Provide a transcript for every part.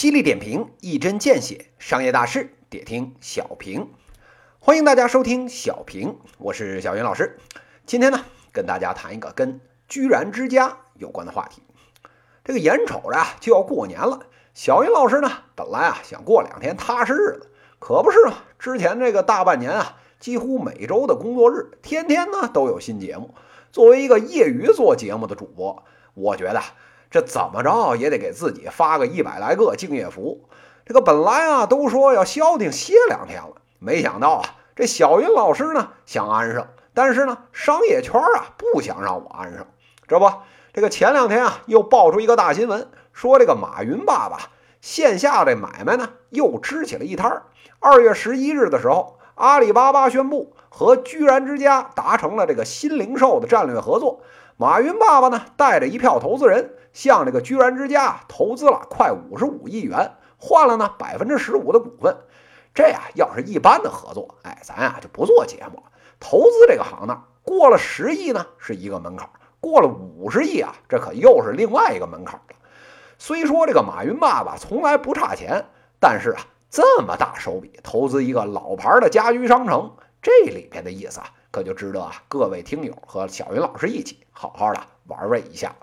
犀利点评，一针见血，商业大事得听小平。欢迎大家收听小平，我是小云老师。今天呢，跟大家谈一个跟居然之家有关的话题。这个眼瞅着啊就要过年了，小云老师呢本来啊想过两天踏实日子，可不是嘛。之前这个大半年啊，几乎每周的工作日，天天呢都有新节目。作为一个业余做节目的主播，我觉得。这怎么着也得给自己发个一百来个敬业福。这个本来啊都说要消停歇两天了，没想到啊这小云老师呢想安上，但是呢商业圈啊不想让我安上。这不，这个前两天啊又爆出一个大新闻，说这个马云爸爸线下这买卖呢又支起了一摊儿。二月十一日的时候，阿里巴巴宣布和居然之家达成了这个新零售的战略合作。马云爸爸呢带着一票投资人。向这个居然之家投资了快五十五亿元，换了呢百分之十五的股份。这呀，要是一般的合作，哎，咱呀就不做节目了。投资这个行当，过了十亿呢是一个门槛，过了五十亿啊，这可又是另外一个门槛了。虽说这个马云爸爸从来不差钱，但是啊，这么大手笔投资一个老牌的家居商城，这里边的意思啊，可就值得啊各位听友和小云老师一起好好的玩味一下。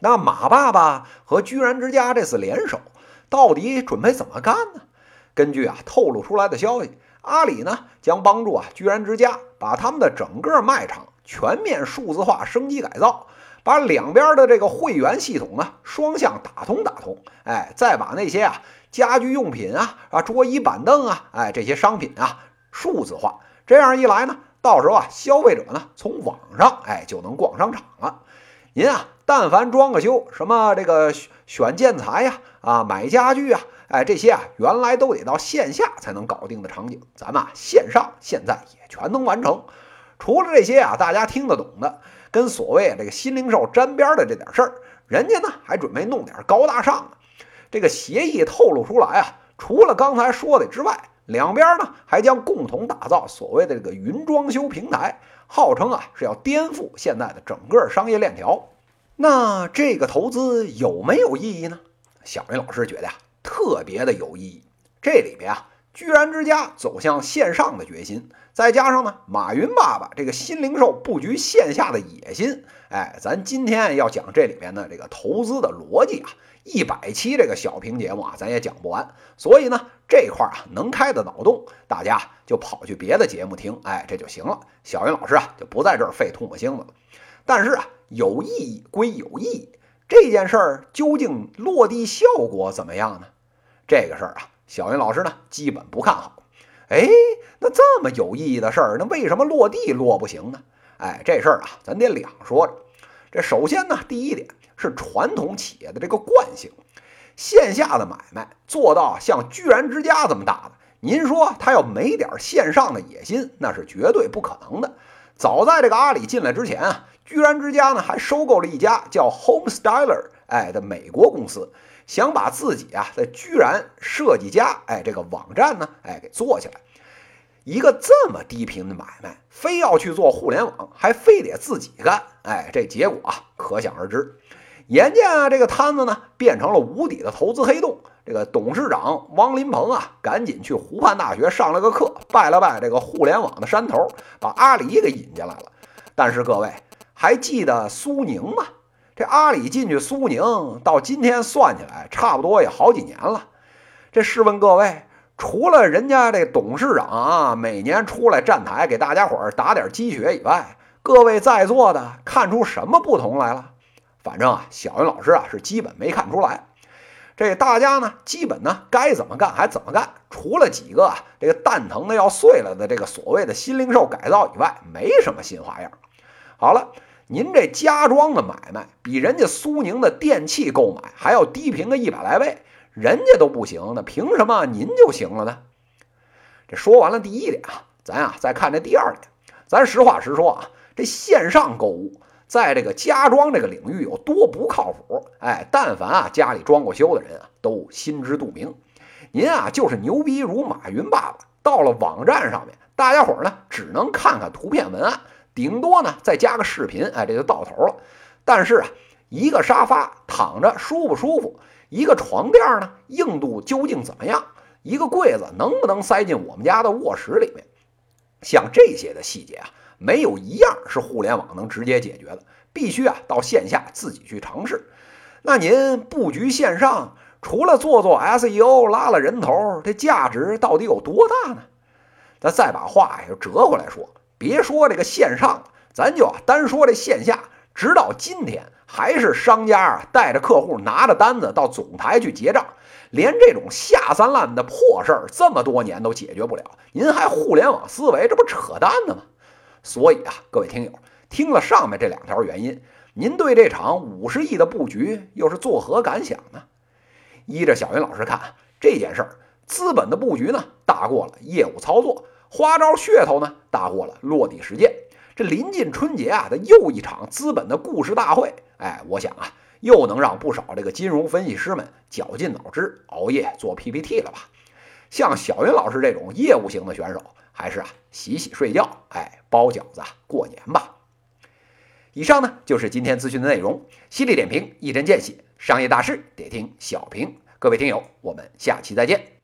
那马爸爸和居然之家这次联手，到底准备怎么干呢？根据啊透露出来的消息，阿里呢将帮助啊居然之家把他们的整个卖场全面数字化升级改造，把两边的这个会员系统呢双向打通打通，哎，再把那些啊家居用品啊啊桌椅板凳啊哎这些商品啊数字化，这样一来呢，到时候啊消费者呢从网上哎就能逛商场了。您啊，但凡装个修，什么这个选建材呀，啊买家具啊，哎这些啊，原来都得到线下才能搞定的场景，咱们线上现在也全能完成。除了这些啊，大家听得懂的，跟所谓这个新零售沾边的这点事儿，人家呢还准备弄点高大上的。这个协议透露出来啊，除了刚才说的之外，两边呢还将共同打造所谓的这个云装修平台。号称啊是要颠覆现在的整个商业链条，那这个投资有没有意义呢？小云老师觉得呀，特别的有意义。这里边啊，居然之家走向线上的决心，再加上呢，马云爸爸这个新零售布局线下的野心，哎，咱今天要讲这里边的这个投资的逻辑啊。一百期这个小屏节目啊，咱也讲不完，所以呢，这块啊能开的脑洞，大家就跑去别的节目听，哎，这就行了。小云老师啊，就不在这儿费唾沫星子了。但是啊，有意义归有意义，这件事儿究竟落地效果怎么样呢？这个事儿啊，小云老师呢基本不看好。哎，那这么有意义的事儿，那为什么落地落不行呢？哎，这事儿啊，咱得两说着。这首先呢，第一点。是传统企业的这个惯性，线下的买卖做到像居然之家这么大的，您说他要没点线上的野心，那是绝对不可能的。早在这个阿里进来之前啊，居然之家呢还收购了一家叫 Home Styler 哎的美国公司，想把自己啊在居然设计家哎这个网站呢哎给做起来。一个这么低频的买卖，非要去做互联网，还非得自己干，哎，这结果啊可想而知。眼见啊，这个摊子呢变成了无底的投资黑洞。这个董事长汪林鹏啊，赶紧去湖畔大学上了个课，拜了拜这个互联网的山头，把阿里给引进来了。但是各位还记得苏宁吗？这阿里进去苏宁，到今天算起来，差不多也好几年了。这试问各位，除了人家这董事长啊每年出来站台给大家伙儿打点鸡血以外，各位在座的看出什么不同来了？反正啊，小云老师啊是基本没看出来，这大家呢基本呢该怎么干还怎么干，除了几个啊这个蛋疼的要碎了的这个所谓的新零售改造以外，没什么新花样。好了，您这家装的买卖比人家苏宁的电器购买还要低频个一百来倍，人家都不行，那凭什么您就行了呢？这说完了第一点啊，咱啊再看这第二点，咱实话实说啊，这线上购物。在这个家装这个领域有多不靠谱？哎，但凡啊家里装过修的人啊，都心知肚明。您啊就是牛逼如马云爸爸，到了网站上面，大家伙儿呢只能看看图片文案，顶多呢再加个视频，哎，这就到头了。但是啊，一个沙发躺着舒不舒服，一个床垫呢，硬度究竟怎么样？一个柜子能不能塞进我们家的卧室里面？像这些的细节啊，没有一样是互联网能直接解决的，必须啊到线下自己去尝试。那您布局线上，除了做做 SEO 拉了人头，这价值到底有多大呢？那再把话呀折回来说，别说这个线上，咱就单说这线下，直到今天还是商家啊带着客户拿着单子到总台去结账。连这种下三滥的破事儿这么多年都解决不了，您还互联网思维，这不扯淡呢吗？所以啊，各位听友，听了上面这两条原因，您对这场五十亿的布局又是作何感想呢？依着小云老师看，这件事儿资本的布局呢大过了业务操作，花招噱头呢大过了落地实践。这临近春节啊的又一场资本的故事大会，哎，我想啊。又能让不少这个金融分析师们绞尽脑汁熬夜做 PPT 了吧？像小云老师这种业务型的选手，还是啊洗洗睡觉，哎包饺子过年吧。以上呢就是今天资讯的内容，犀利点评，一针见血，商业大事得听小平。各位听友，我们下期再见。